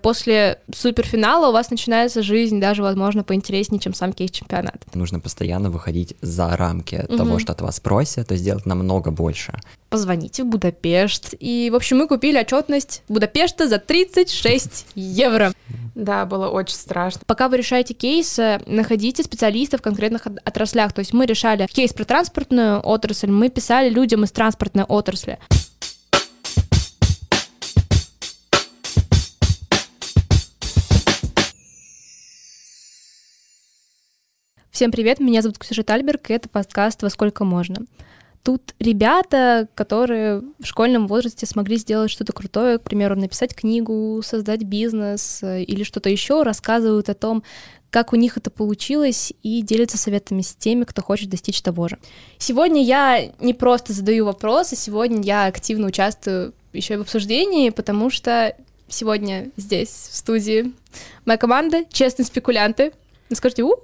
После суперфинала у вас начинается жизнь даже, возможно, поинтереснее, чем сам кейс-чемпионат. Нужно постоянно выходить за рамки угу. того, что от вас просят, то есть делать намного больше. Позвоните в Будапешт. И, в общем, мы купили отчетность Будапешта за 36 евро. Да, было очень страшно. Пока вы решаете кейс, находите специалистов в конкретных отраслях. То есть мы решали кейс про транспортную отрасль, мы писали людям из транспортной отрасли. Всем привет, меня зовут Ксюша Тальберг, и это подкаст «Во сколько можно». Тут ребята, которые в школьном возрасте смогли сделать что-то крутое, к примеру, написать книгу, создать бизнес э, или что-то еще, рассказывают о том, как у них это получилось, и делятся советами с теми, кто хочет достичь того же. Сегодня я не просто задаю вопросы, сегодня я активно участвую еще и в обсуждении, потому что сегодня здесь, в студии, моя команда «Честные спекулянты». Скажите, у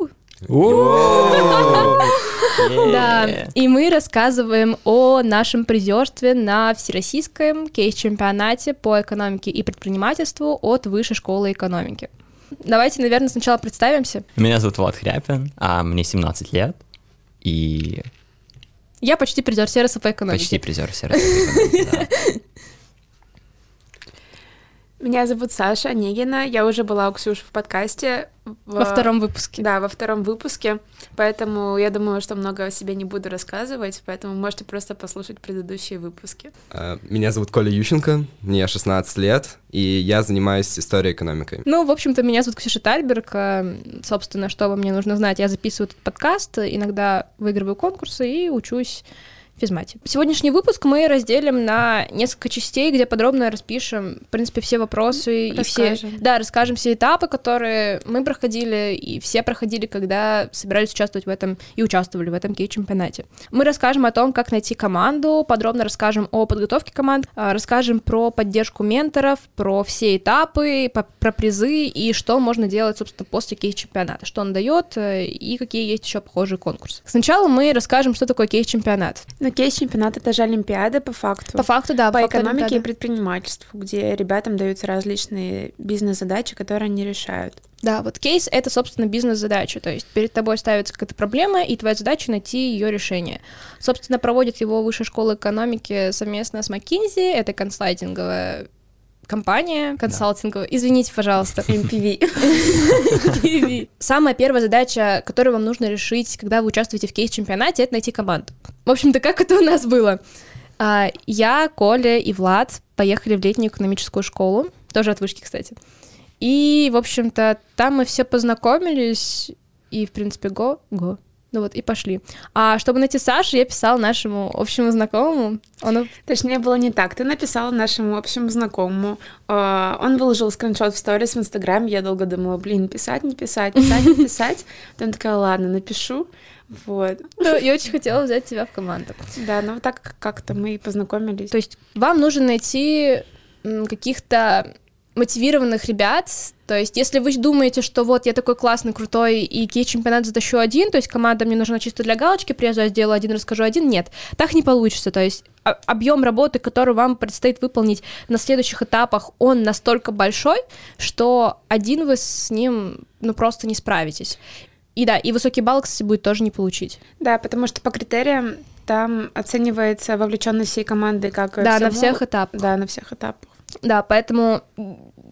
да, и мы рассказываем о нашем призерстве на Всероссийском кейс-чемпионате по экономике и предпринимательству от Высшей школы экономики. Давайте, наверное, сначала представимся. Меня зовут Влад Хряпин, а мне 17 лет, и... Я почти призер сервиса по экономике. Почти призер сервиса по экономике. Меня зовут Саша Онегина, я уже была у Ксюши в подкасте. В... Во втором выпуске. Да, во втором выпуске, поэтому я думаю, что много о себе не буду рассказывать, поэтому можете просто послушать предыдущие выпуски. А, меня зовут Коля Ющенко, мне 16 лет, и я занимаюсь историей экономикой. Ну, в общем-то, меня зовут Ксюша Тальберг, а, собственно, что вам мне нужно знать, я записываю этот подкаст, иногда выигрываю конкурсы и учусь физмате. Сегодняшний выпуск мы разделим на несколько частей, где подробно распишем, в принципе, все вопросы расскажем. и все, да, расскажем все этапы, которые мы проходили и все проходили, когда собирались участвовать в этом и участвовали в этом кей-чемпионате. Мы расскажем о том, как найти команду, подробно расскажем о подготовке команд, а, расскажем про поддержку менторов, про все этапы, про призы и что можно делать, собственно, после кейс-чемпионата, что он дает э, и какие есть еще похожие конкурсы. Сначала мы расскажем, что такое кейс-чемпионат. Ну, кейс-чемпионат — это же Олимпиада по факту. По факту, да. По, по экономике Олимпиада. и предпринимательству, где ребятам даются различные бизнес-задачи, которые они решают. Да, вот кейс — это, собственно, бизнес-задача, то есть перед тобой ставится какая-то проблема, и твоя задача — найти ее решение. Собственно, проводит его Высшая школа экономики совместно с McKinsey, это консалтинговая компания консалтинговая. Да. Извините, пожалуйста. MPV. Самая первая задача, которую вам нужно решить, когда вы участвуете в кейс-чемпионате, это найти команду. В общем-то, как это у нас было? А, я, Коля и Влад поехали в летнюю экономическую школу, тоже от вышки, кстати. И, в общем-то, там мы все познакомились, и, в принципе, го, го, ну вот, и пошли. А чтобы найти Сашу, я писала нашему общему знакомому. Он... Точнее, было не так. Ты написала нашему общему знакомому. А, он выложил скриншот в сторис в Инстаграм. Я долго думала, блин, писать, не писать, писать, не писать. Потом такая, ладно, напишу. Вот. Ну, я очень хотела взять тебя в команду. Да, ну вот так как-то мы и познакомились. То есть вам нужно найти каких-то мотивированных ребят. То есть, если вы думаете, что вот я такой классный, крутой, и кей-чемпионат затащу один, то есть команда мне нужна чисто для галочки, приезжу, я сделаю один, расскажу один, нет, так не получится. То есть объем работы, который вам предстоит выполнить на следующих этапах, он настолько большой, что один вы с ним ну просто не справитесь. И да, и высокий балл, кстати, будет тоже не получить. Да, потому что по критериям там оценивается вовлеченность всей команды как да, всему... на всех этапах. Да, на всех этапах. Да, поэтому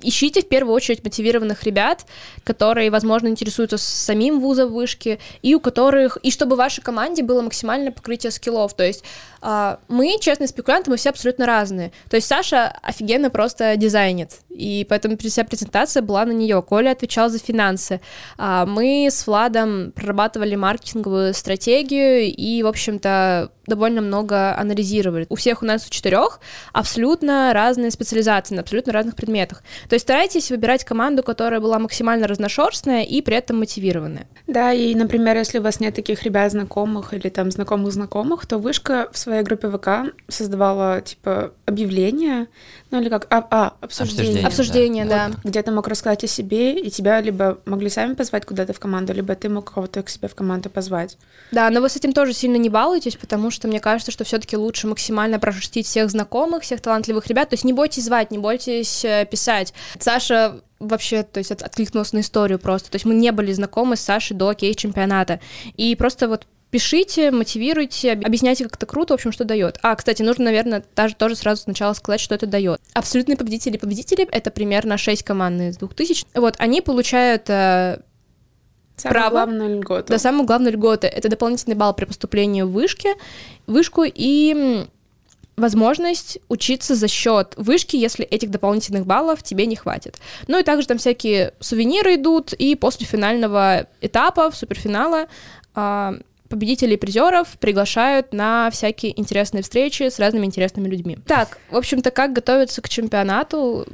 ищите в первую очередь мотивированных ребят, которые, возможно, интересуются самим вузом вышки, и у которых, и чтобы в вашей команде было максимальное покрытие скиллов. То есть а, мы, честные спекулянты, мы все абсолютно разные. То есть Саша офигенно просто дизайнит, и поэтому вся презентация была на нее. Коля отвечал за финансы. А, мы с Владом прорабатывали маркетинговую стратегию и, в общем-то, довольно много анализировали. У всех у нас у четырех абсолютно разные специализации на абсолютно разных предметах. То есть старайтесь выбирать команду, которая была максимально разношерстная и при этом мотивированная. Да, и, например, если у вас нет таких ребят знакомых или там знакомых знакомых, то вышка в своей группе ВК создавала типа объявление, ну или как, а, а обсуждение. Обсуждение, обсуждение да. Вот, где ты мог рассказать о себе, и тебя либо могли сами позвать куда-то в команду, либо ты мог кого-то к себе в команду позвать. Да, но вы с этим тоже сильно не балуетесь, потому что мне кажется, что все-таки лучше максимально прошерстить всех знакомых, всех талантливых ребят. То есть не бойтесь звать, не бойтесь э, писать. Саша вообще, то есть, от, откликнулась на историю просто. То есть мы не были знакомы с Сашей до кейс-чемпионата. И просто вот пишите, мотивируйте, объясняйте, как это круто, в общем, что дает. А, кстати, нужно, наверное, даже тоже сразу сначала сказать, что это дает. Абсолютные победители победители — это примерно 6 команд из 2000. Вот, они получают э, Самая право. главная льгота. Да, самую главную льготу — это дополнительный балл при поступлении в вышке, вышку и возможность учиться за счет вышки, если этих дополнительных баллов тебе не хватит. Ну и также там всякие сувениры идут, и после финального этапа, в суперфинала, а, победителей и призеров приглашают на всякие интересные встречи с разными интересными людьми. Так, в общем-то, как готовиться к чемпионату?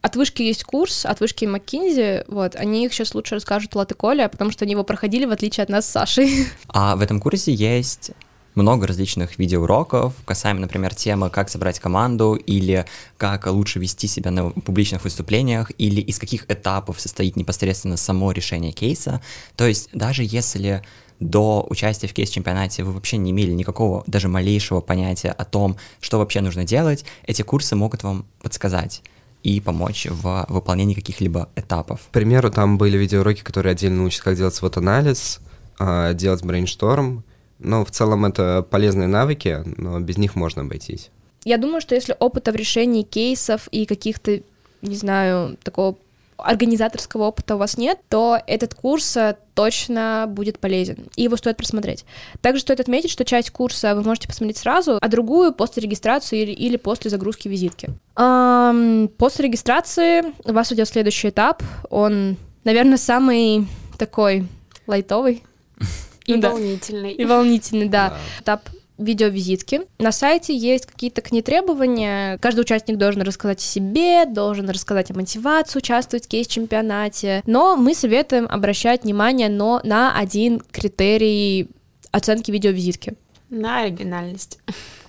От вышки есть курс, от вышки Маккинзи, вот, они их сейчас лучше расскажут и Коля, потому что они его проходили, в отличие от нас с Сашей. А в этом курсе есть много различных видеоуроков, касаемо, например, темы, как собрать команду, или как лучше вести себя на публичных выступлениях, или из каких этапов состоит непосредственно само решение кейса. То есть даже если до участия в кейс-чемпионате вы вообще не имели никакого, даже малейшего понятия о том, что вообще нужно делать, эти курсы могут вам подсказать и помочь в выполнении каких-либо этапов. К примеру, там были видеоуроки, которые отдельно учат, как делать SWOT-анализ, а, делать brainstorm. Но в целом это полезные навыки, но без них можно обойтись. Я думаю, что если опыта в решении кейсов и каких-то, не знаю, такого организаторского опыта у вас нет, то этот курс э, точно будет полезен, и его стоит просмотреть. Также стоит отметить, что часть курса вы можете посмотреть сразу, а другую после регистрации или, или после загрузки визитки. Ам, после регистрации у вас идет следующий этап, он, наверное, самый такой лайтовый. И Да. волнительный. И волнительный, да. Этап видеовизитки. На сайте есть какие-то к ней требования. Каждый участник должен рассказать о себе, должен рассказать о мотивации участвовать в кейс-чемпионате. Но мы советуем обращать внимание но на один критерий оценки видеовизитки. На оригинальность.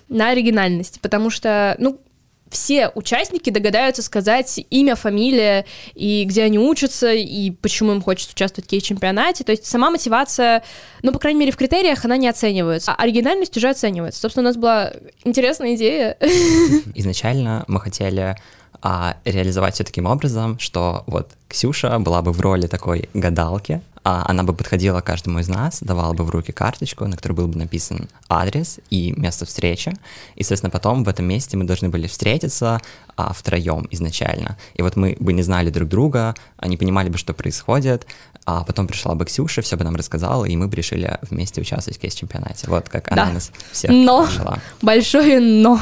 На оригинальность, потому что, ну, все участники догадаются сказать имя, фамилия, и где они учатся, и почему им хочется участвовать в кейс-чемпионате. То есть сама мотивация, ну, по крайней мере, в критериях она не оценивается, а оригинальность уже оценивается. Собственно, у нас была интересная идея. Изначально мы хотели а, реализовать все таким образом, что вот Ксюша была бы в роли такой гадалки, а она бы подходила каждому из нас, давала бы в руки карточку, на которой был бы написан адрес и место встречи, и, соответственно, потом в этом месте мы должны были встретиться а, втроем изначально. И вот мы бы не знали друг друга, а не понимали бы, что происходит, а потом пришла бы Ксюша, все бы нам рассказала, и мы бы решили вместе участвовать в кейс-чемпионате. Вот как она Да. нас всех Но. нашла. Большое но.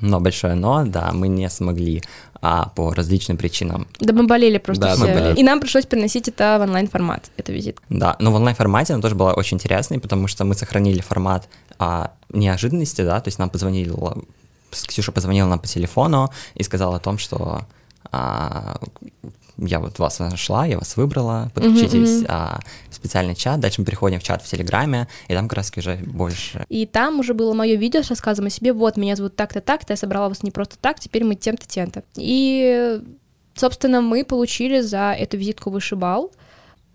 Но большое но, да, мы не смогли а, по различным причинам. Да мы болели просто Да, все. мы болели. И нам пришлось переносить это в онлайн-формат, эту визитку. Да, но в онлайн-формате она тоже была очень интересной, потому что мы сохранили формат а, неожиданности, да, то есть нам позвонила, Ксюша позвонила нам по телефону и сказала о том, что а, я вот вас нашла, я вас выбрала, подключитесь мгм. а, специальный чат, дальше мы переходим в чат в Телеграме, и там как раз уже больше И там уже было мое видео с рассказом о себе. Вот, меня зовут так-то, так-то, я собрала вас не просто так, теперь мы тем-то, тем-то. И, собственно, мы получили за эту визитку высший балл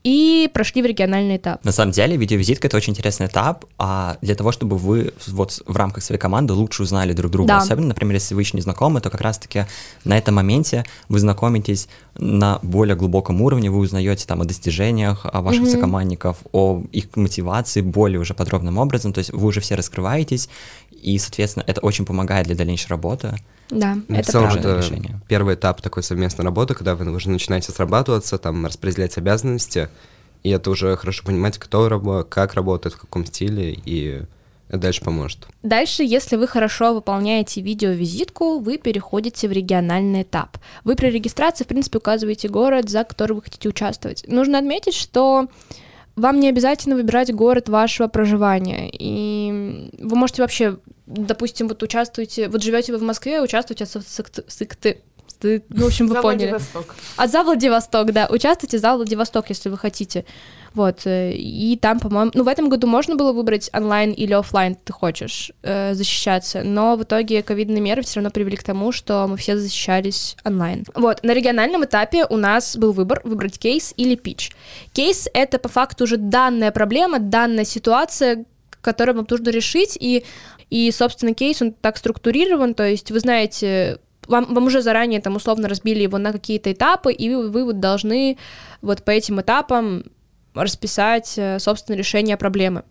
и прошли в региональный этап. На самом деле, видеовизитка — это очень интересный этап, а для того, чтобы вы вот в рамках своей команды лучше узнали друг друга. Да. Особенно, например, если вы еще не знакомы, то как раз-таки на этом моменте вы знакомитесь на более глубоком уровне, вы узнаете там о достижениях о ваших Мгм. сокомандников, о их мотивации более уже подробным образом, то есть вы уже все раскрываетесь, и, соответственно, это очень помогает для дальнейшей работы. Да, Ну, в это целом правильное это решение. первый этап такой совместной работы, когда вы уже начинаете срабатываться, там распределять обязанности, и это уже хорошо понимать, кто работает, как работает, в каком стиле, и дальше поможет. Дальше, если вы хорошо выполняете видеовизитку, вы переходите в региональный этап. Вы при регистрации, в принципе, указываете город, за который вы хотите участвовать. Нужно отметить, что вам не обязательно выбирать город вашего проживания. И вы можете вообще, допустим, вот участвуете, вот живете вы в Москве, участвуйте с, с, с- ну, в общем, вы За поняли. Владивосток. А за Владивосток, да, участвуйте за Владивосток, если вы хотите. Вот, э, и там, по-моему, ну, в этом году можно было выбрать онлайн или оффлайн, ты хочешь э, защищаться, но в итоге ковидные меры все равно привели к тому, что мы все защищались онлайн. Вот, на региональном этапе у нас был выбор выбрать кейс или pitch. Кейс — это по факту уже данная проблема, данная ситуация, которую вам нужно решить, и, и, собственно, кейс, он так структурирован, то есть вы знаете, вам, вам уже заранее там условно разбили его на какие-то этапы, и вы, вы вот должны вот по этим этапам расписать, э, собственно, решение проблемы.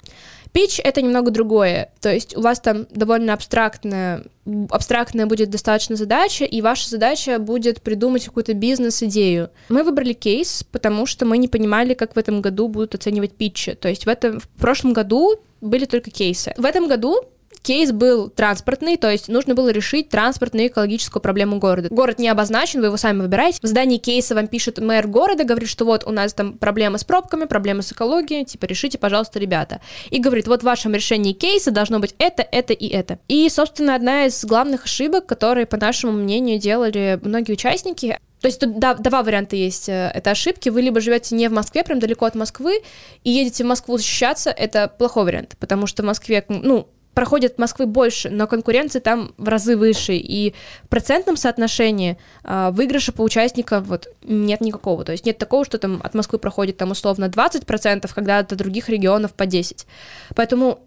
Пич — это немного другое, то есть у вас там довольно абстрактная, абстрактная будет достаточно задача, и ваша задача будет придумать какую-то бизнес-идею. Мы выбрали кейс, потому что мы не понимали, как в этом году будут оценивать питчи. То есть в, этом, в прошлом году были только кейсы. В этом году кейс был транспортный, то есть нужно было решить транспортную и экологическую проблему города. Город не обозначен, вы его сами выбираете. В здании кейса вам пишет мэр города, говорит, что вот у нас там проблемы с пробками, проблемы с экологией, типа решите, пожалуйста, ребята. И говорит, вот в вашем решении кейса должно быть это, это и это. И, собственно, одна из главных ошибок, которые, по нашему мнению, делали многие участники, то есть тут два варианта есть. Э, это ошибки. Вы либо живете не в Москве, прям далеко от Москвы, и едете в Москву защищаться, это плохой вариант, потому что в Москве, ну, проходит Москвы больше, но конкуренция там в разы выше, и в процентном соотношении э, выигрыша по участникам вот нет никакого, то есть нет такого, что там от Москвы проходит там условно 20%, когда от других регионов по 10%. Поэтому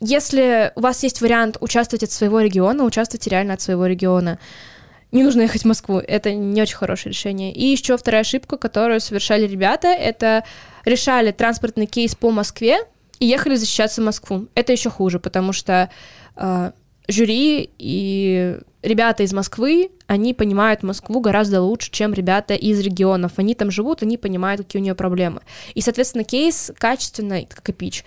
если у вас есть вариант участвовать от своего региона, участвуйте реально от своего региона. Не нужно ехать в Москву, это не очень хорошее решение. И еще вторая ошибка, которую совершали ребята, это решали транспортный кейс по Москве, и ехали защищаться в Москву. Это еще хуже, потому что э, жюри и ребята из Москвы, они понимают Москву гораздо лучше, чем ребята из регионов. Они там живут, они понимают, какие у нее проблемы. И, соответственно, кейс качественный, как и пич,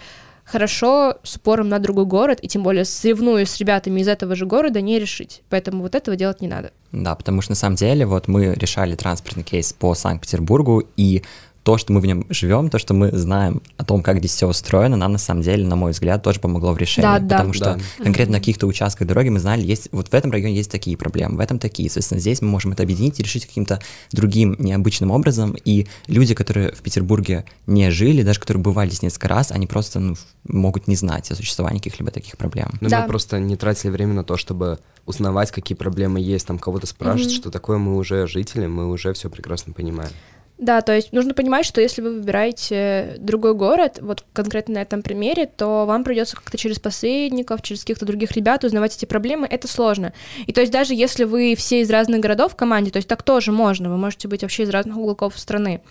хорошо с упором на другой город, и тем более соревнуясь с ребятами из этого же города, не решить. Поэтому вот этого делать не надо. Да, потому что на самом деле вот мы решали транспортный кейс по Санкт-Петербургу, и то, что мы в нем живем, то, что мы знаем о том, как здесь все устроено, нам на самом деле, на мой взгляд, тоже помогло в решении. Да, да. Потому что Да. конкретно на каких-то участках дороги мы знали, есть вот в этом районе есть такие проблемы, в этом такие. Соответственно, здесь мы можем это объединить и решить каким-то другим необычным образом. И люди, которые в Петербурге не жили, даже которые бывали здесь несколько раз, они просто ну, могут не знать о существовании каких-либо таких проблем. Но Да. мы просто не тратили время на то, чтобы узнавать, какие проблемы есть, там кого-то спрашивать, что такое, мы уже жители, мы уже все прекрасно понимаем. Да, то есть нужно понимать, что если вы выбираете другой город, вот конкретно на этом примере, то вам придется как-то через посредников, через каких-то других ребят узнавать эти проблемы, это сложно. И то есть даже если вы все из разных городов в команде, то есть так тоже можно, вы можете быть вообще из разных уголков страны,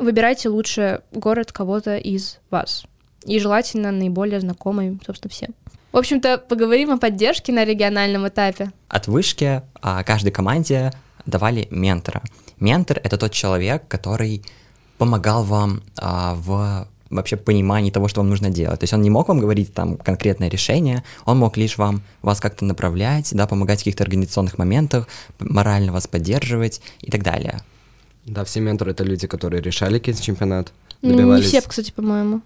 выбирайте лучше город кого-то из вас. И желательно наиболее знакомый, собственно, всем. В общем-то, поговорим о поддержке на региональном этапе. От вышки а, каждой команде давали ментора. Ментор — это тот человек, который помогал вам а, в вообще понимании того, что вам нужно делать. То есть он не мог вам говорить там конкретное решение, он мог лишь вам вас как-то направлять, да, помогать в каких-то организационных моментах, морально вас поддерживать и так далее. Да, все менторы — это люди, которые решали кейс-чемпионат, Ну, Не добивались... все, кстати, по-моему.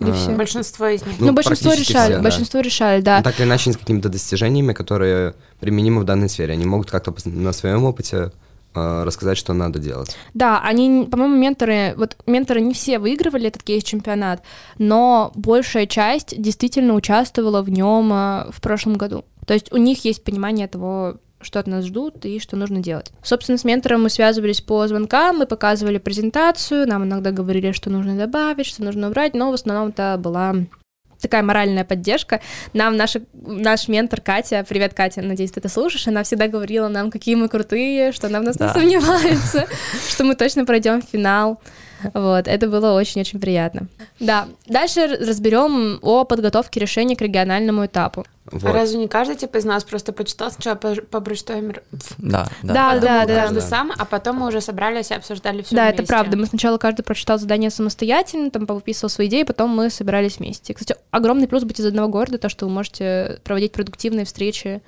Или А, все? Большинство из них. Ну, Ну, большинство решали, все, да. большинство решали, да. Ну, так или иначе, с какими-то достижениями, которые применимы в данной сфере. Они могут как-то на своем опыте рассказать, что надо делать. Да, они, по-моему, менторы, вот менторы не все выигрывали этот кейс-чемпионат, но большая часть действительно участвовала в нем э, в прошлом году. То есть у них есть понимание того, что от нас ждут и что нужно делать. Собственно, с ментором мы связывались по звонкам, мы показывали презентацию, нам иногда говорили, что нужно добавить, что нужно убрать, но в основном это была такая моральная поддержка. Нам наша, наш ментор Катя, привет, Катя, надеюсь, ты это слушаешь, она всегда говорила нам, какие мы крутые, что она в нас Да. не сомневается, что мы точно пройдем финал. Вот, это было очень-очень приятно. Да, дальше разберем о подготовке решения к региональному этапу. А Вот. разве не каждый типа из нас просто почитал сначала по, по Да, да. Да, да, да. каждый Да. сам, а потом мы уже собрались и обсуждали все да, это правда. Мы сначала каждый прочитал задание самостоятельно, там выписывал свои идеи, потом мы собирались вместе. Кстати, огромный плюс быть из одного города, то, что вы можете проводить продуктивные встречи.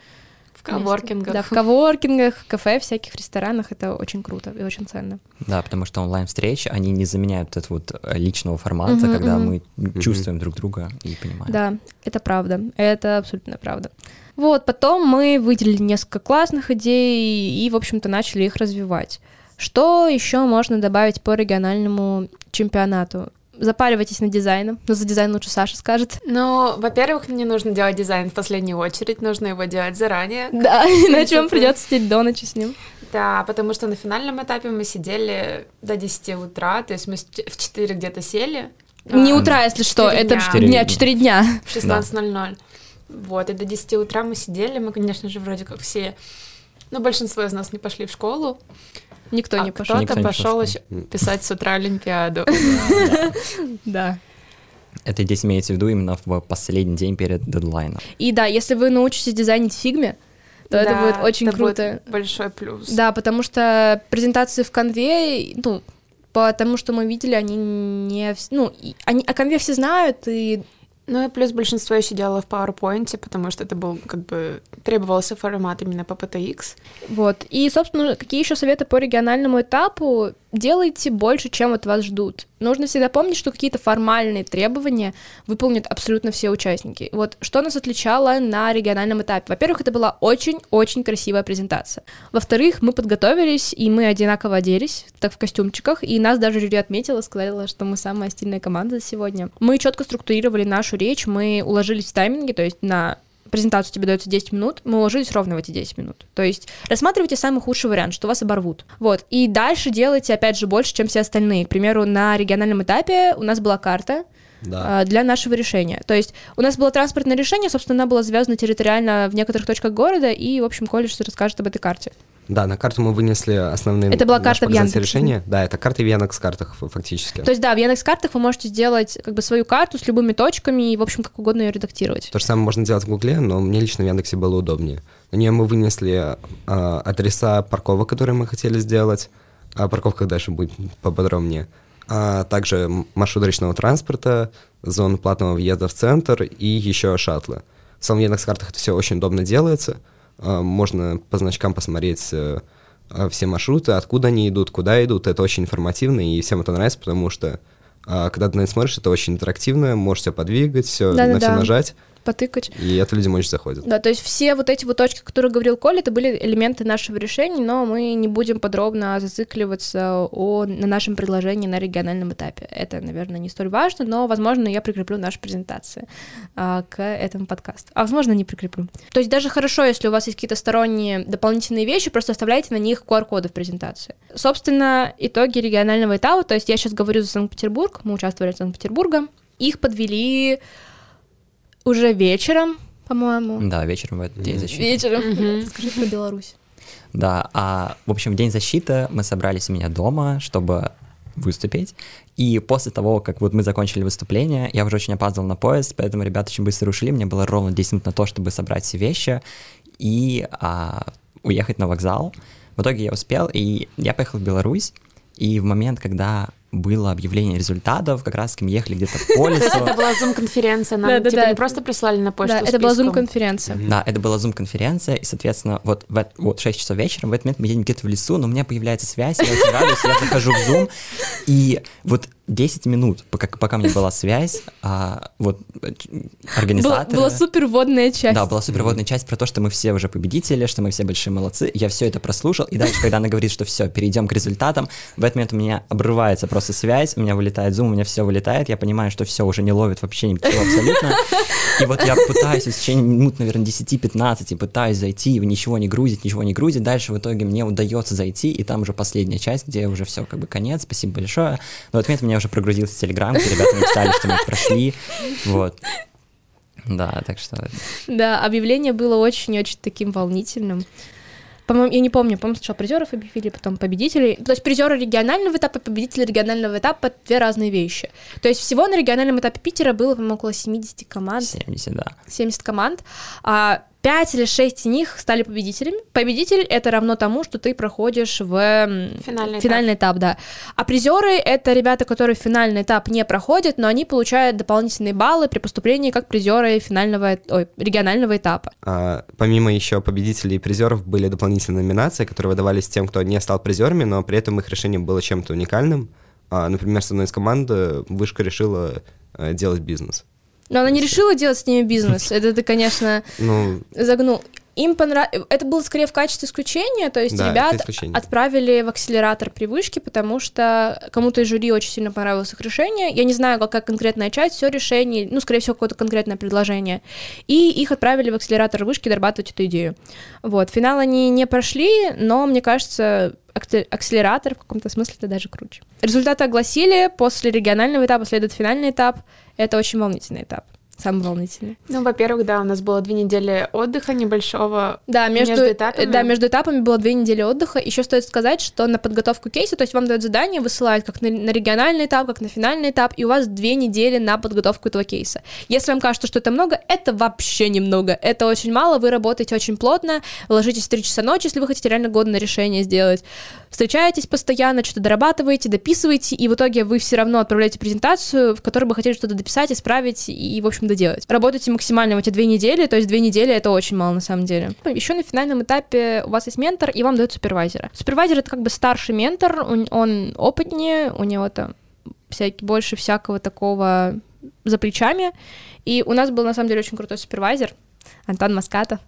В коворкингах. Да, в коворкингах, кафе, всяких ресторанах. Это очень круто и очень ценно. Да, потому что онлайн-встречи, они не заменяют этот вот э, личного формата, Мгм, когда мгм. мы чувствуем друг друга и понимаем. Да, это правда. Это абсолютно правда. Вот, потом мы выделили несколько классных идей и, в общем-то, начали их развивать. Что еще можно добавить по региональному чемпионату? Запаривайтесь над дизайном. Но за дизайн лучше Саша скажет. Ну, во-первых, не нужно делать дизайн в последнюю очередь, нужно его делать заранее. Да, иначе вам придется сидеть до ночи с ним. Да, потому что на финальном этапе мы сидели до 10 утра, то есть мы в 4 где-то сели. Не а, утра, если что, четыре это дня. Четыре дня, дня. 4 дня. в 16.00. Вот, и до 10 утра мы сидели, мы, конечно же, вроде как все Но большинство из нас не пошли в школу. Никто а не пошел. Кто-то Никто пошел пошел писать с утра Олимпиаду. Да. Это здесь имеется в виду именно в последний день перед дедлайном. И да, если вы научитесь дизайнить в фигме, то это Да, будет очень это круто. будет большой плюс. Да, потому что презентации в конве, ну, потому что мы видели, они не... Ну, они о конве все знают, и Ну и плюс большинство еще делало в PowerPoint, потому что это был как бы требовался формат именно по PTX. вот. И, собственно, какие еще советы по региональному этапу? Делайте больше, чем от вас ждут. Нужно всегда помнить, что какие-то формальные требования выполнят абсолютно все участники. Вот что нас отличало на региональном этапе? Во-первых, это была очень-очень красивая презентация. Во-вторых, мы подготовились, и мы одинаково оделись, так в костюмчиках, и нас даже жюри отметила, сказала, что мы самая стильная команда сегодня. Мы четко структурировали нашу речь, мы уложились в тайминге, то есть на презентацию тебе дается 10 минут, мы уложились ровно в эти 10 минут. То есть рассматривайте самый худший вариант, что вас оборвут. Вот. И дальше делайте, опять же, больше, чем все остальные. К примеру, на региональном этапе у нас была карта, Да. а, для нашего решения. То есть у нас было транспортное решение, собственно, оно было связано территориально в некоторых точках города, и, в общем, колледж расскажет об этой карте. Да, на карту мы вынесли основные Это была карта в Яндексе. решения. Да, это карты в Яндекс картах фактически. То есть, да, в Яндекс.Картах вы можете сделать как бы свою карту с любыми точками и, в общем, как угодно ее редактировать. То же самое можно делать в Гугле, но мне лично в Яндексе было удобнее. На нее мы вынесли а, адреса парковок, которые мы хотели сделать. О парковках дальше будет поподробнее. А также маршрут речного транспорта, зону платного въезда в центр и еще шаттлы. В самом Яндекс.Картах это все очень удобно делается. А, Можно по значкам посмотреть э, а, все маршруты, откуда они идут, куда идут. Это очень информативно, и всем это нравится, потому что а, когда ты на это смотришь, это очень интерактивно, можешь все подвигать, все, на Да-да-да. все нажать. Потыкать. И это людям очень заходит. Да, то есть все вот эти вот точки, о которых говорил Коля, это были элементы нашего решения, но мы не будем подробно зацикливаться о, на нашем предложении на региональном этапе. Это, наверное, не столь важно, но, возможно, я прикреплю нашу презентацию а, к этому подкасту. А, возможно, не прикреплю. То есть даже хорошо, если у вас есть какие-то сторонние дополнительные вещи, просто оставляйте на них QR-коды в презентации. Собственно, итоги регионального этапа, то есть я сейчас говорю за Санкт-Петербург, мы участвовали в Санкт-Петербурге, их подвели уже вечером, по-моему. Да, вечером в этот день защиты. Вечером. Скажи про Беларусь. Да, а в общем, в день защиты мы собрались у меня дома, чтобы выступить. И после того, как вот мы закончили выступление, я уже очень опаздывал на поезд, поэтому ребята очень быстро ушли. Мне было ровно 10 минут на то, чтобы собрать все вещи и а, уехать на вокзал. В итоге я успел, и я поехал в Беларусь. И в момент, когда было объявление результатов, как раз мы ехали где-то по лесу. Это была зум-конференция, нам типа не просто прислали на почту Да, это была зум-конференция. Да, это была зум-конференция, и, соответственно, вот в вот 6 часов вечера, в этот момент мы едем где-то в лесу, но у меня появляется связь, я очень радуюсь, я захожу в зум, и вот 10 минут, пока, пока меня была связь, а, вот Была, организаторы... была супер водная часть. Да, была суперводная часть про то, что мы все уже победители, что мы все большие молодцы. Я все это прослушал, и дальше, когда она говорит, что все, перейдем к результатам, в этот момент у меня обрывается просто связь, у меня вылетает зум, у меня все вылетает, я понимаю, что все уже не ловит вообще ничего абсолютно. И вот я пытаюсь в течение минут, наверное, 10-15, пытаюсь зайти, ничего не грузит, ничего не грузит. Дальше в итоге мне удается зайти, и там уже последняя часть, где уже все как бы конец, спасибо большое. Но в этот момент у меня уже прогрузился Телеграм, где ребята написали, что мы прошли. Вот. Да, так что Да, объявление было очень-очень таким волнительным. По-моему, я не помню, по-моему, сначала призеров объявили, потом победителей. То есть призеры регионального этапа, победители регионального этапа — две разные вещи. То есть всего на региональном этапе Питера было, по-моему, около 70 команд. 70, да. 70 команд, а 5 или 6 из них стали победителями. Победитель — это равно тому, что ты проходишь в Финальный финальный этап, да. А призеры — это ребята, которые финальный этап не проходят, но они получают дополнительные баллы при поступлении как призеры финального, ой, регионального этапа. А, помимо еще победителей и призеров были дополнительные номинации, которые выдавались тем, кто не стал призерами, но при этом их решение было чем-то уникальным. А, например, с одной из команд э, вышка решила э, делать бизнес. Но она не решила делать с ними бизнес. Это ты, конечно, Ну, загнул. Им понравилось... Это было скорее в качестве исключения, то есть Да, ребят отправили в акселератор при вышке, потому что кому-то из жюри очень сильно понравилось их решение. Я не знаю, какая конкретная часть, все решение, ну, скорее всего, какое-то конкретное предложение. И их отправили в акселератор вышки дорабатывать эту идею. Вот, финал они не прошли, но, мне кажется, акселератор в каком-то смысле это даже круче. Результаты огласили, после регионального этапа следует финальный этап. Это очень волнительный этап. Самый волнительный. Ну, во-первых, да, у нас было две недели отдыха небольшого. Да, между, между этапами. Да, между этапами было две недели отдыха. Еще стоит сказать, что на подготовку кейса, то есть вам дают задание, высылают как на, на региональный этап, как на финальный этап, и у вас две недели на подготовку этого кейса. Если вам кажется, что это много, это вообще немного. Это очень мало, вы работаете очень плотно, ложитесь в 3 часа ночи, если вы хотите реально годное решение сделать. Встречаетесь постоянно, что-то дорабатываете, дописываете, и в итоге вы все равно отправляете презентацию, в которой бы хотели что-то дописать, исправить и, в общем, доделать. Работайте максимально в эти две недели, то есть две недели это очень мало на самом деле. Еще на финальном этапе у вас есть ментор, и вам дают супервайзера. Супервайзер это как бы старший ментор, он, он опытнее, у него там всякий, больше всякого такого за плечами. И у нас был на самом деле очень крутой супервайзер, Антон Маскатов.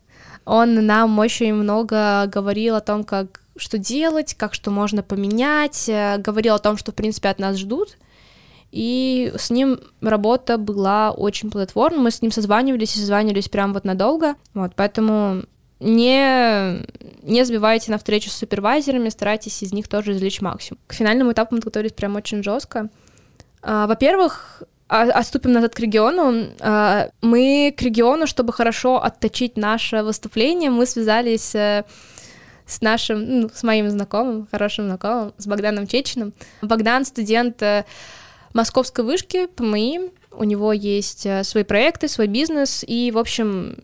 Он нам очень много говорил о том, как что делать, как что можно поменять, э, говорил о том, что, в принципе, от нас ждут, и с ним работа была очень плодотворна, мы с ним созванивались и созванивались прям вот надолго, вот, поэтому не, не сбивайте на встречу с супервайзерами, старайтесь из них тоже извлечь максимум. К финальному этапу мы готовились прям очень жестко. А, во-первых, отступим назад к региону. А, мы к региону, чтобы хорошо отточить наше выступление, мы связались э, с нашим, ну, с моим знакомым, хорошим знакомым, с Богданом Чечиным. Богдан студент э, Московской вышки ПМИ, у него есть э, свои проекты, свой бизнес, и, в общем,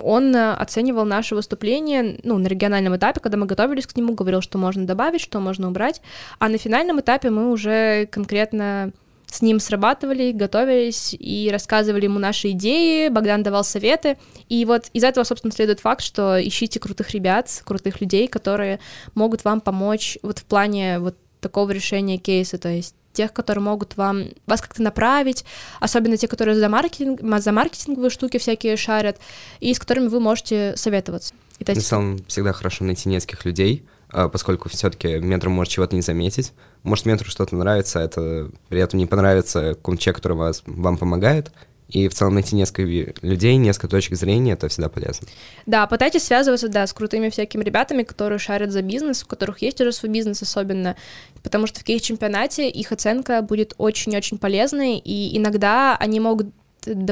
он э, оценивал наше выступление ну, на региональном этапе, когда мы готовились к нему, говорил, что можно добавить, что можно убрать, а на финальном этапе мы уже конкретно с ним срабатывали, готовились и рассказывали ему наши идеи, Богдан давал советы, и вот из этого, собственно, следует факт, что ищите крутых ребят, крутых людей, которые могут вам помочь вот в плане вот такого решения кейса, то есть тех, которые могут вам, вас как-то направить, особенно те, которые за, маркетинг, за маркетинговые штуки всякие шарят, и с которыми вы можете советоваться. И На самом всегда хорошо найти нескольких людей, а, поскольку все-таки ментор может чего-то не заметить. Может, ментору что-то нравится, а это при этом не понравится какому-то человеку, который вас, вам помогает, и в целом найти несколько людей, несколько точек зрения, это всегда полезно. Да, пытайтесь связываться, да, с крутыми всякими ребятами, которые шарят за бизнес, у которых есть уже свой бизнес особенно, потому что в кейс-чемпионате их оценка будет очень-очень полезной, и иногда они могут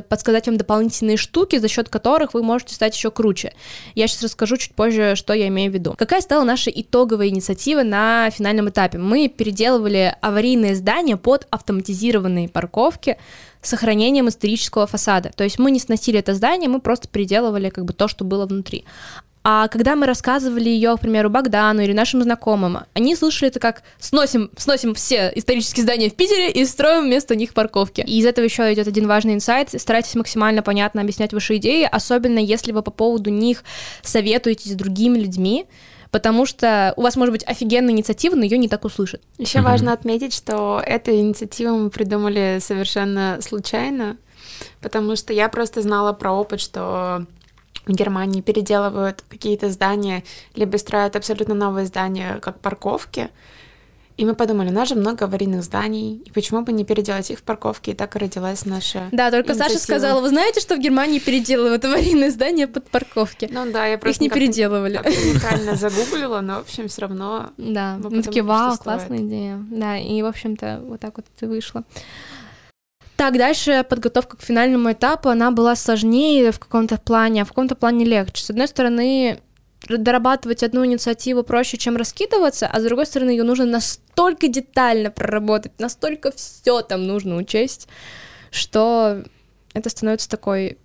подсказать вам дополнительные штуки, за счет которых вы можете стать еще круче. Я сейчас расскажу чуть позже, что я имею в виду. Какая стала наша итоговая инициатива на финальном этапе? Мы переделывали аварийные здания под автоматизированные парковки, сохранением исторического фасада. То есть мы не сносили это здание, мы просто переделывали как бы то, что было внутри. А когда мы рассказывали ее, к примеру, Богдану или нашим знакомым, они слышали это как сносим, сносим все исторические здания в Питере и строим вместо них парковки. И из этого еще идет один важный инсайт. Старайтесь максимально понятно объяснять ваши идеи, особенно если вы по поводу них советуетесь с другими людьми, потому что у вас может быть офигенная инициатива, но ее не так услышат. Еще mm-hmm. важно отметить, что эту инициативу мы придумали совершенно случайно, потому что я просто знала про опыт, что в Германии переделывают какие-то здания, либо строят абсолютно новые здания, как парковки, и мы подумали, у нас же много аварийных зданий, и почему бы не переделать их в парковке, и так и родилась наша Да, только инициатива. Саша сказала, вы знаете, что в Германии переделывают аварийные здания под парковки? Ну да, я просто... Их не переделывали. уникально загуглила, но, в общем, все равно... Да, мы такие, вау, классная идея. Да, и, в общем-то, вот так вот это вышло. Так, дальше подготовка к финальному этапу, она была сложнее в каком-то плане, а в каком-то плане легче. С одной стороны, дорабатывать одну инициативу проще, чем раскидываться, а с другой стороны, ее нужно настолько детально проработать, настолько все там нужно учесть, что это становится такой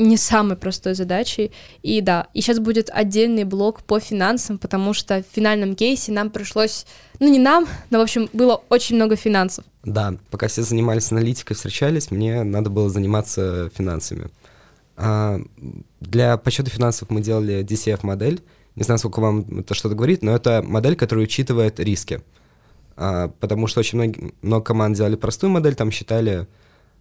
не самой простой задачей. И да, и сейчас будет отдельный блок по финансам, потому что в финальном кейсе нам пришлось, ну не нам, но в общем было очень много финансов. Да, пока все занимались аналитикой, встречались, мне надо было заниматься финансами. А, для подсчета финансов мы делали DCF-модель. Не знаю, сколько вам это что-то говорит, но это модель, которая учитывает риски. А, потому что очень много, много команд делали простую модель, там считали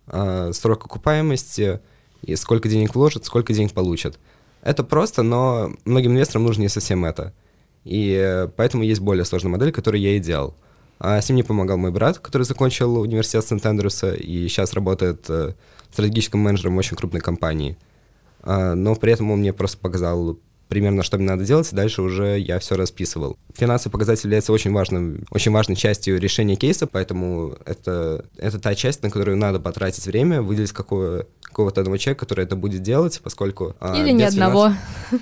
а, срок окупаемости, и сколько денег вложат, сколько денег получат. Это просто, но многим инвесторам нужно не совсем это. И поэтому есть более сложная модель, которую я и делал. А с ним мне помогал мой брат, который закончил университет Сент-Эндрюса и сейчас работает э, стратегическим менеджером очень крупной компании. А, но при этом он мне просто показал примерно, что мне надо делать, и дальше уже я все расписывал. Финансовый показатель является очень, важным, очень важной частью решения кейса, поэтому это, это та часть, на которую надо потратить время, выделить какое, какого-то одного человека, который это будет делать, поскольку... а, или ни одного.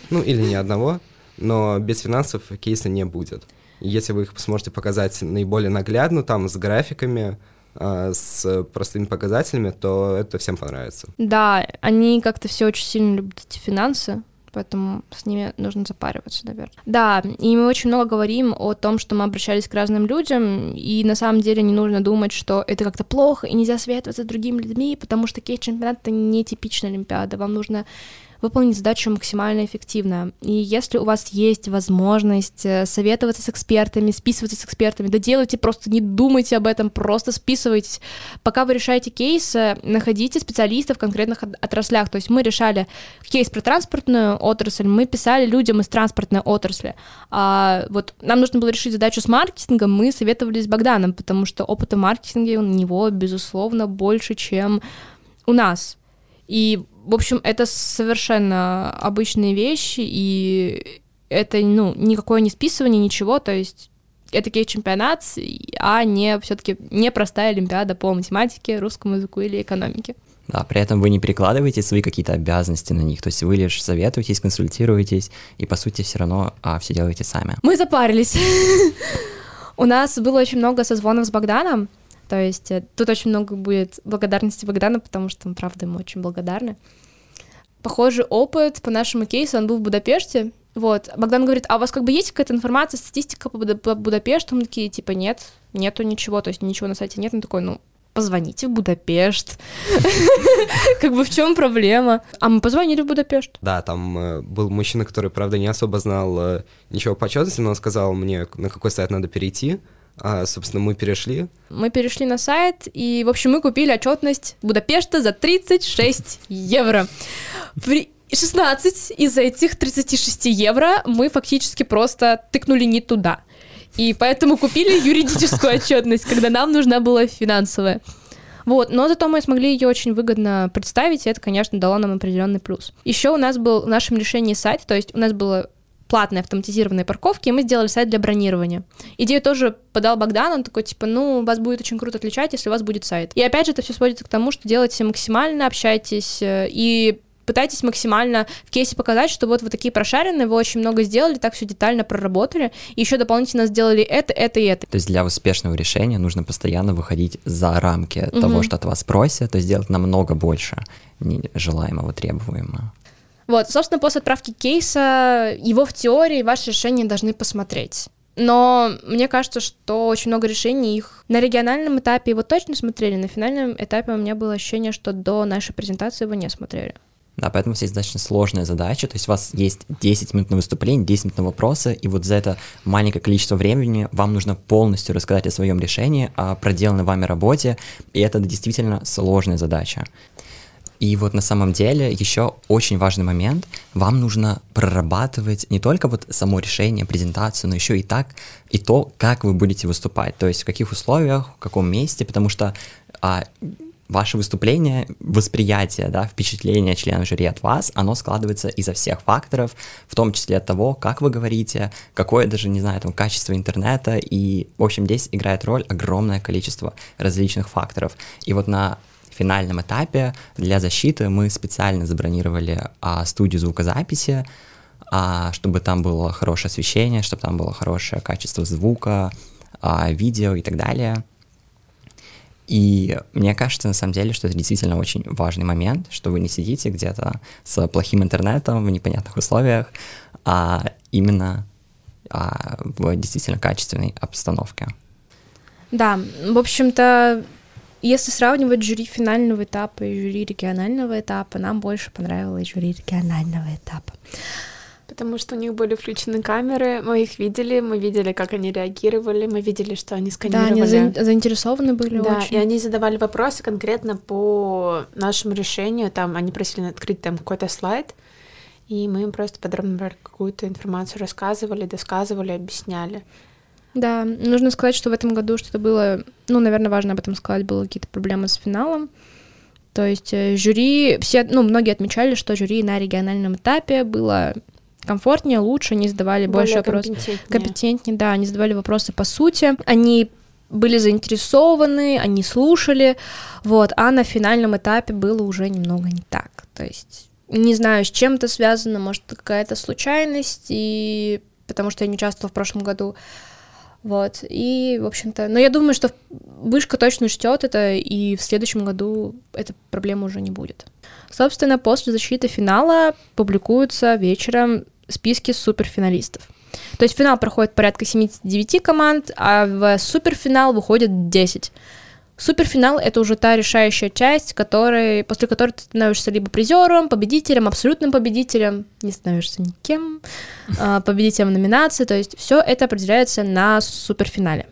Ну, или ни одного, но без финансов кейса не будет. Если вы их сможете показать наиболее наглядно, там, с графиками, а, с простыми показателями, то это всем понравится. Да, они как-то все очень сильно любят эти финансы, поэтому с ними нужно запариваться, наверное. Да, и мы очень много говорим о том, что мы обращались к разным людям, и на самом деле не нужно думать, что это как-то плохо, и нельзя советоваться с другими людьми, потому что кейс-чемпионат — это не типичная Олимпиада, вам нужно выполнить задачу максимально эффективно. И если у вас есть возможность э, советоваться с экспертами, списываться с экспертами, да делайте, просто не думайте об этом, просто списывайтесь. Пока вы решаете кейс, находите специалистов в конкретных отраслях. То есть мы решали кейс про транспортную отрасль, мы писали людям из транспортной отрасли. А вот нам нужно было решить задачу с маркетингом, мы советовались с Богданом, потому что опыта маркетинга у него, безусловно, больше, чем у нас. И в общем, это совершенно обычные вещи, и это, ну, никакое не списывание, ничего, то есть это кейс-чемпионат, а не все-таки не простая олимпиада по математике, русскому языку или экономике. Да, при этом вы не перекладываете свои какие-то обязанности на них, то есть вы лишь советуетесь, консультируетесь, и по сути все равно а, все делаете сами. Мы запарились. У нас было очень много созвонов с Богданом, то есть э, тут очень много будет благодарности Богдана, потому что мы, правда, ему очень благодарны. Похожий опыт по нашему кейсу, он был в Будапеште, вот. Богдан говорит, а у вас как бы есть какая-то информация, статистика по, Буда- по Будапешту? Мы такие, типа, нет, нету ничего, то есть ничего на сайте нет. Он такой, ну, позвоните в Будапешт. Как бы в чем проблема? А мы позвонили в Будапешт. Да, там э, был мужчина, который, правда, не особо знал э, ничего по отчетности, но он сказал мне, на какой сайт надо перейти. А, собственно, мы перешли. Мы перешли на сайт, и, в общем, мы купили отчетность Будапешта за 36 евро. При 16 из этих 36 евро мы фактически просто тыкнули не туда. И поэтому купили юридическую отчетность, когда нам нужна была финансовая. Вот, но зато мы смогли ее очень выгодно представить, и это, конечно, дало нам определенный плюс. Еще у нас был в нашем решении сайт, то есть у нас было платные автоматизированные парковки, и мы сделали сайт для бронирования. Идею тоже подал Богдан, он такой, типа, ну, вас будет очень круто отличать, если у вас будет сайт. И опять же, это все сводится к тому, что делайте максимально, общайтесь э, и пытайтесь максимально в кейсе показать, что вот вы такие прошаренные, вы очень много сделали, так все детально проработали, и еще дополнительно сделали это, это и это. То есть для успешного решения нужно постоянно выходить за рамки угу. того, что от вас просят, то есть делать намного больше желаемого, требуемого. Вот, собственно, после отправки кейса его в теории ваши решения должны посмотреть. Но мне кажется, что очень много решений их на региональном этапе его точно смотрели, на финальном этапе у меня было ощущение, что до нашей презентации его не смотрели. Да, поэтому здесь достаточно сложная задача, то есть у вас есть 10 минут на выступление, 10 минут на вопросы, и вот за это маленькое количество времени вам нужно полностью рассказать о своем решении, о проделанной вами работе, и это действительно сложная задача. И вот на самом деле еще очень важный момент, вам нужно прорабатывать не только вот само решение, презентацию, но еще и так, и то, как вы будете выступать, то есть в каких условиях, в каком месте, потому что а, ваше выступление, восприятие, да, впечатление члена жюри от вас, оно складывается изо всех факторов, в том числе от того, как вы говорите, какое даже, не знаю, там, качество интернета, и, в общем, здесь играет роль огромное количество различных факторов. И вот на финальном этапе для защиты мы специально забронировали а, студию звукозаписи, а, чтобы там было хорошее освещение, чтобы там было хорошее качество звука, а, видео и так далее. И мне кажется, на самом деле, что это действительно очень важный момент, что вы не сидите где-то с плохим интернетом в непонятных условиях, а именно а, в действительно качественной обстановке. Да, в общем-то, если сравнивать жюри финального этапа и жюри регионального этапа, нам больше понравилось жюри регионального этапа. Потому что у них были включены камеры, мы их видели, мы видели, как они реагировали, мы видели, что они сканировали. Да, они заинтересованы были да, очень. и они задавали вопросы конкретно по нашему решению, там они просили открыть там какой-то слайд, и мы им просто подробно какую-то информацию рассказывали, досказывали, объясняли. Да, нужно сказать, что в этом году что-то было, ну, наверное, важно об этом сказать, было какие-то проблемы с финалом. То есть э, жюри, все, ну, многие отмечали, что жюри на региональном этапе было комфортнее, лучше, они задавали Более больше вопросов. Компетентнее. компетентнее, да, они задавали вопросы по сути. Они были заинтересованы, они слушали, вот, а на финальном этапе было уже немного не так. То есть не знаю, с чем это связано, может, какая-то случайность, и потому что я не участвовала в прошлом году. Вот, и, в общем-то, но я думаю, что вышка точно учтет это, и в следующем году эта проблема уже не будет. Собственно, после защиты финала публикуются вечером списки суперфиналистов. То есть финал проходит порядка 79 команд, а в суперфинал выходит 10. Суперфинал — это уже та решающая часть, которой, после которой ты становишься либо призером, победителем, абсолютным победителем, не становишься никем, а, победителем номинации, то есть все это определяется на суперфинале.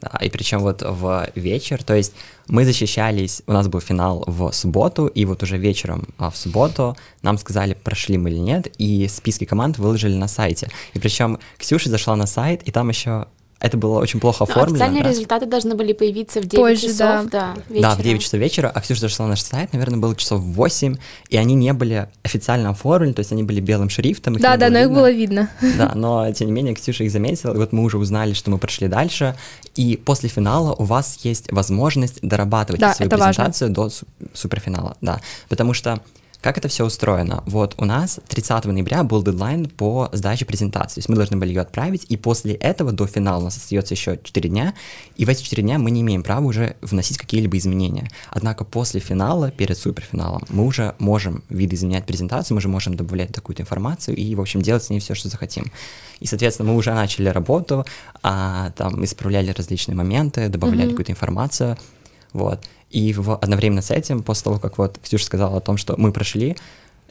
Да, и причем вот в вечер, то есть мы защищались, у нас был финал в субботу, и вот уже вечером а в субботу нам сказали, прошли мы или нет, и списки команд выложили на сайте. И причем Ксюша зашла на сайт, и там еще это было очень плохо ну, оформлено. Но официальные да? результаты должны были появиться в 9 Позже, часов, да. Да, вечера. да, в 9 часов вечера, а Ксюша зашла на наш сайт, наверное, было часов в 8, и они не были официально оформлены, то есть они были белым шрифтом. да, да, но видно. их было видно. Да, но тем не менее Ксюша их заметила, и вот мы уже узнали, что мы прошли дальше, и после финала у вас есть возможность дорабатывать да, свою презентацию важно. до суперфинала, да, потому что как это все устроено? Вот у нас 30 ноября был дедлайн по сдаче презентации, то есть мы должны были ее отправить, и после этого до финала у нас остается еще 4 дня, и в эти 4 дня мы не имеем права уже вносить какие-либо изменения. Однако после финала, перед суперфиналом, мы уже можем видоизменять презентацию, мы уже можем добавлять такую информацию и, в общем, делать с ней все, что захотим. И, соответственно, мы уже начали работу, а, там исправляли различные моменты, добавляли mm-hmm. какую-то информацию, вот. И в, одновременно с этим, после того, как вот Ксюша сказала о том, что мы прошли,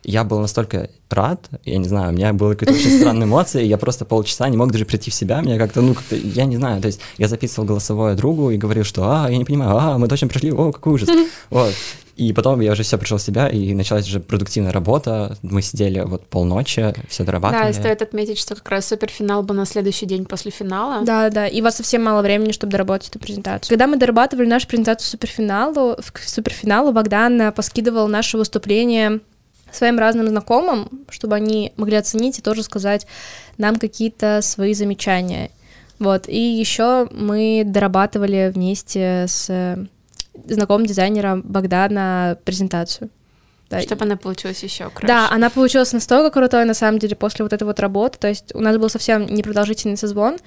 я был настолько рад, я не знаю, у меня были какие-то очень странные эмоции, я просто полчаса не мог даже прийти в себя, меня как-то, ну, как-то, я не знаю, то есть я записывал голосовое другу и говорил, что, а, я не понимаю, а, мы точно прошли, о, какой ужас, вот, и потом я уже все пришел в себя, и началась уже продуктивная работа. Мы сидели вот полночи, все дорабатывали. Да, и стоит отметить, что как раз суперфинал был на следующий день после финала. Да, да, и у вас совсем мало времени, чтобы доработать эту презентацию. Когда мы дорабатывали нашу презентацию суперфиналу, в суперфиналу Богдан поскидывал наше выступление своим разным знакомым, чтобы они могли оценить и тоже сказать нам какие-то свои замечания. Вот, и еще мы дорабатывали вместе с знакомым дизайнером Богдана презентацию. Да. Чтобы она получилась еще краше. Да, она получилась настолько крутой, на самом деле, после вот этой вот работы. То есть у нас был совсем непродолжительный созвон,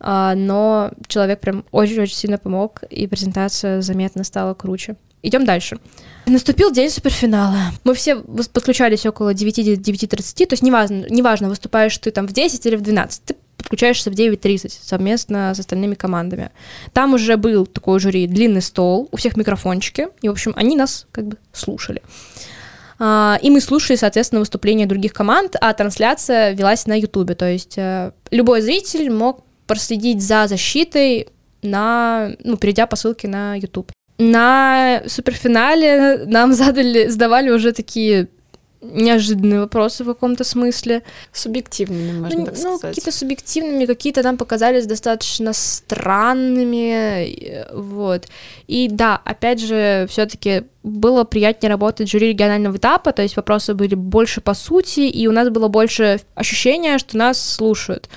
а, но человек прям очень-очень сильно помог, и презентация заметно стала круче. Идем дальше. Наступил день суперфинала. Мы все подключались около 9-9.30, то есть неважно, неважно, выступаешь ты там в 10 или в 12, ты подключаешься в 9.30 совместно с остальными командами. Там уже был такой жюри, длинный стол, у всех микрофончики, и, в общем, они нас как бы слушали. А, и мы слушали, соответственно, выступления других команд, а трансляция велась на Ютубе, то есть э, любой зритель мог проследить за защитой на, ну, перейдя по ссылке на YouTube на суперфинале нам задали, задавали уже такие неожиданные вопросы в каком-то смысле. Субъективными, можно ну, так ну, какие-то субъективными, какие-то там показались достаточно странными, вот. И да, опять же, все таки было приятнее работать в жюри регионального этапа, то есть вопросы были больше по сути, и у нас было больше ощущения, что нас слушают.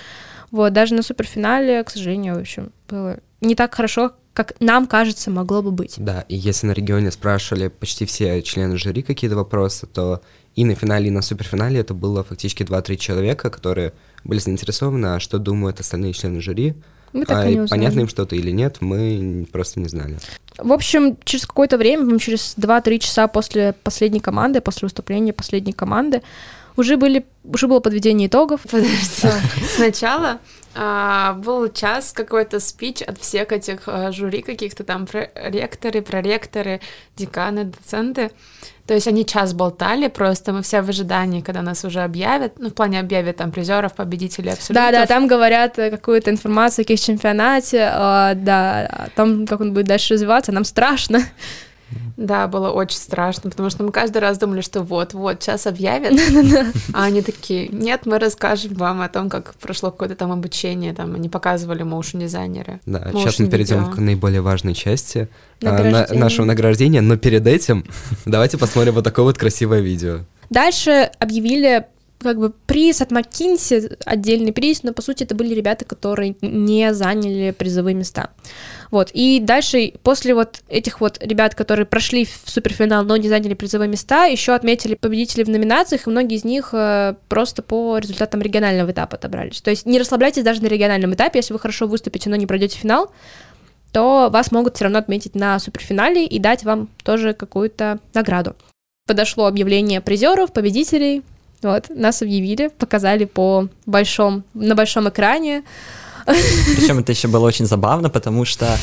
Вот, даже на суперфинале, к сожалению, в общем, было не так хорошо, как нам кажется, могло бы быть. Да, и если на регионе спрашивали почти все члены жюри какие-то вопросы, то и на финале, и на суперфинале это было фактически 2-3 человека, которые были заинтересованы, а что думают остальные члены жюри. Мы так а, и не понятно им что-то или нет, мы просто не знали. В общем, через какое-то время, через 2-3 часа после последней команды, после выступления последней команды, уже были уже было подведение итогов. Подожди. Сначала а, был час какой-то спич от всех этих а, жюри каких-то там ректоры, проректоры, деканы, доценты. То есть они час болтали, просто мы все в ожидании, когда нас уже объявят, ну, в плане объявят там призеров, победителей, абсолютно. Да, да, там говорят э, какую-то информацию о каких чемпионате, э, да, о том, как он будет дальше развиваться, нам страшно. Да, было очень страшно, потому что мы каждый раз думали, что вот-вот, сейчас объявят, а они такие, нет, мы расскажем вам о том, как прошло какое-то там обучение, там они показывали моушен дизайнеры. Да, сейчас мы перейдем к наиболее важной части а, нашего награждения, но перед этим давайте посмотрим вот такое вот красивое видео. Дальше объявили как бы приз от Маккинси, отдельный приз, но по сути это были ребята, которые не заняли призовые места. Вот, и дальше, после вот этих вот ребят, которые прошли в суперфинал, но не заняли призовые места, еще отметили победителей в номинациях, и многие из них э, просто по результатам регионального этапа отобрались. То есть не расслабляйтесь даже на региональном этапе, если вы хорошо выступите, но не пройдете финал, то вас могут все равно отметить на суперфинале и дать вам тоже какую-то награду. Подошло объявление призеров, победителей, вот, нас объявили, показали по большом, на большом экране. Причем это еще было очень забавно, потому что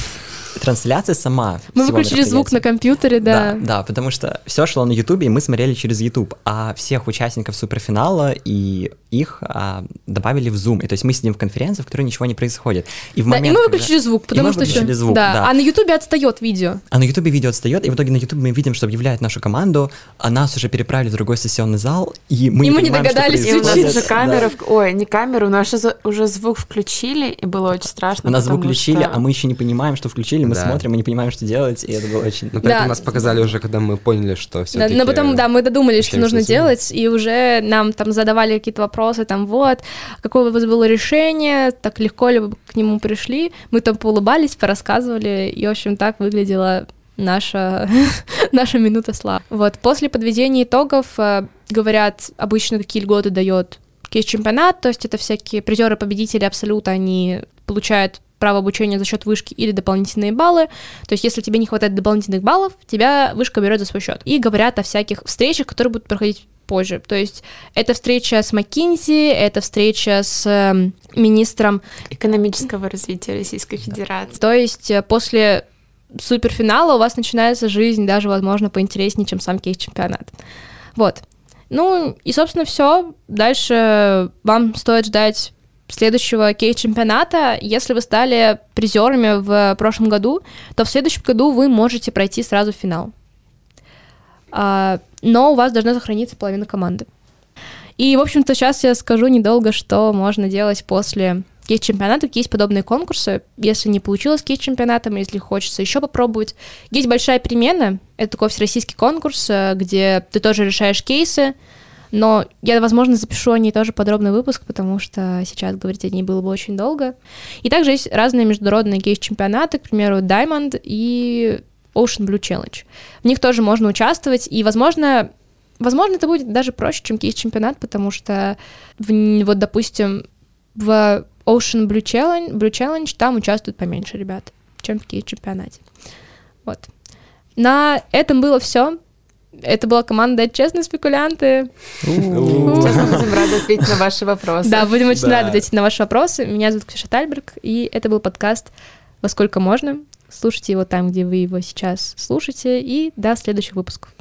трансляция сама. Мы выключили звук на компьютере, да. Да, да, потому что все шло на Ютубе, и мы смотрели через Ютуб, а всех участников суперфинала и их а, добавили в Zoom. И то есть мы сидим в конференции, в которой ничего не происходит. И в да, момент, и мы выключили когда... звук, потому что еще... звук, да. да. А на Ютубе отстает видео. А на Ютубе видео отстает, и в итоге на Ютубе мы видим, что объявляют нашу команду, а нас уже переправили в другой сессионный зал, и мы и не мы не догадались И у нас уже камера, да. ой, не камеру, у нас уже звук включили, и было очень страшно. У нас звук включили, что... а мы еще не понимаем, что включили, мы да. смотрим и не понимаем, что делать, и это было очень... Ну, поэтому да. нас показали уже, когда мы поняли, что все Да, но потом, да, мы додумались, что нужно делать, и уже нам там задавали какие-то вопросы, там, вот, какое у вас было решение, так легко ли вы к нему пришли, мы там поулыбались, порассказывали, и, в общем, так выглядела наша, наша минута славы. Вот, после подведения итогов э, говорят, обычно какие льготы дает кейс-чемпионат, то есть это всякие призеры-победители абсолютно, они получают право обучения за счет вышки или дополнительные баллы. То есть, если тебе не хватает дополнительных баллов, тебя вышка берет за свой счет. И говорят о всяких встречах, которые будут проходить позже. То есть это встреча с Маккинзи, это встреча с э, министром экономического развития Российской Федерации. То есть э, после суперфинала у вас начинается жизнь даже, возможно, поинтереснее, чем сам кейс-чемпионат. Вот. Ну и, собственно, все. Дальше вам стоит ждать следующего кейс-чемпионата, если вы стали призерами в прошлом году, то в следующем году вы можете пройти сразу в финал. А, но у вас должна сохраниться половина команды. И, в общем-то, сейчас я скажу недолго, что можно делать после кейс-чемпионата. Есть подобные конкурсы. Если не получилось кейс-чемпионатом, если хочется еще попробовать. Есть большая перемена. Это такой всероссийский конкурс, э, где ты тоже решаешь кейсы, но я, возможно, запишу о ней тоже подробный выпуск, потому что сейчас говорить о ней было бы очень долго. И также есть разные международные кейс-чемпионаты, к примеру, Diamond и Ocean Blue Challenge. В них тоже можно участвовать, и, возможно, возможно, это будет даже проще, чем кейс-чемпионат, потому что, в, вот, допустим, в Ocean Blue Challenge, Blue Challenge там участвуют поменьше ребят, чем в кейс-чемпионате. Вот. На этом было все. Это была команда «Честные спекулянты». Сейчас мы будем рады ответить на ваши вопросы. Да, будем очень рады ответить на ваши вопросы. Меня зовут Ксюша Тальберг, и это был подкаст «Во сколько можно». Слушайте его там, где вы его сейчас слушаете, и до следующих выпусков.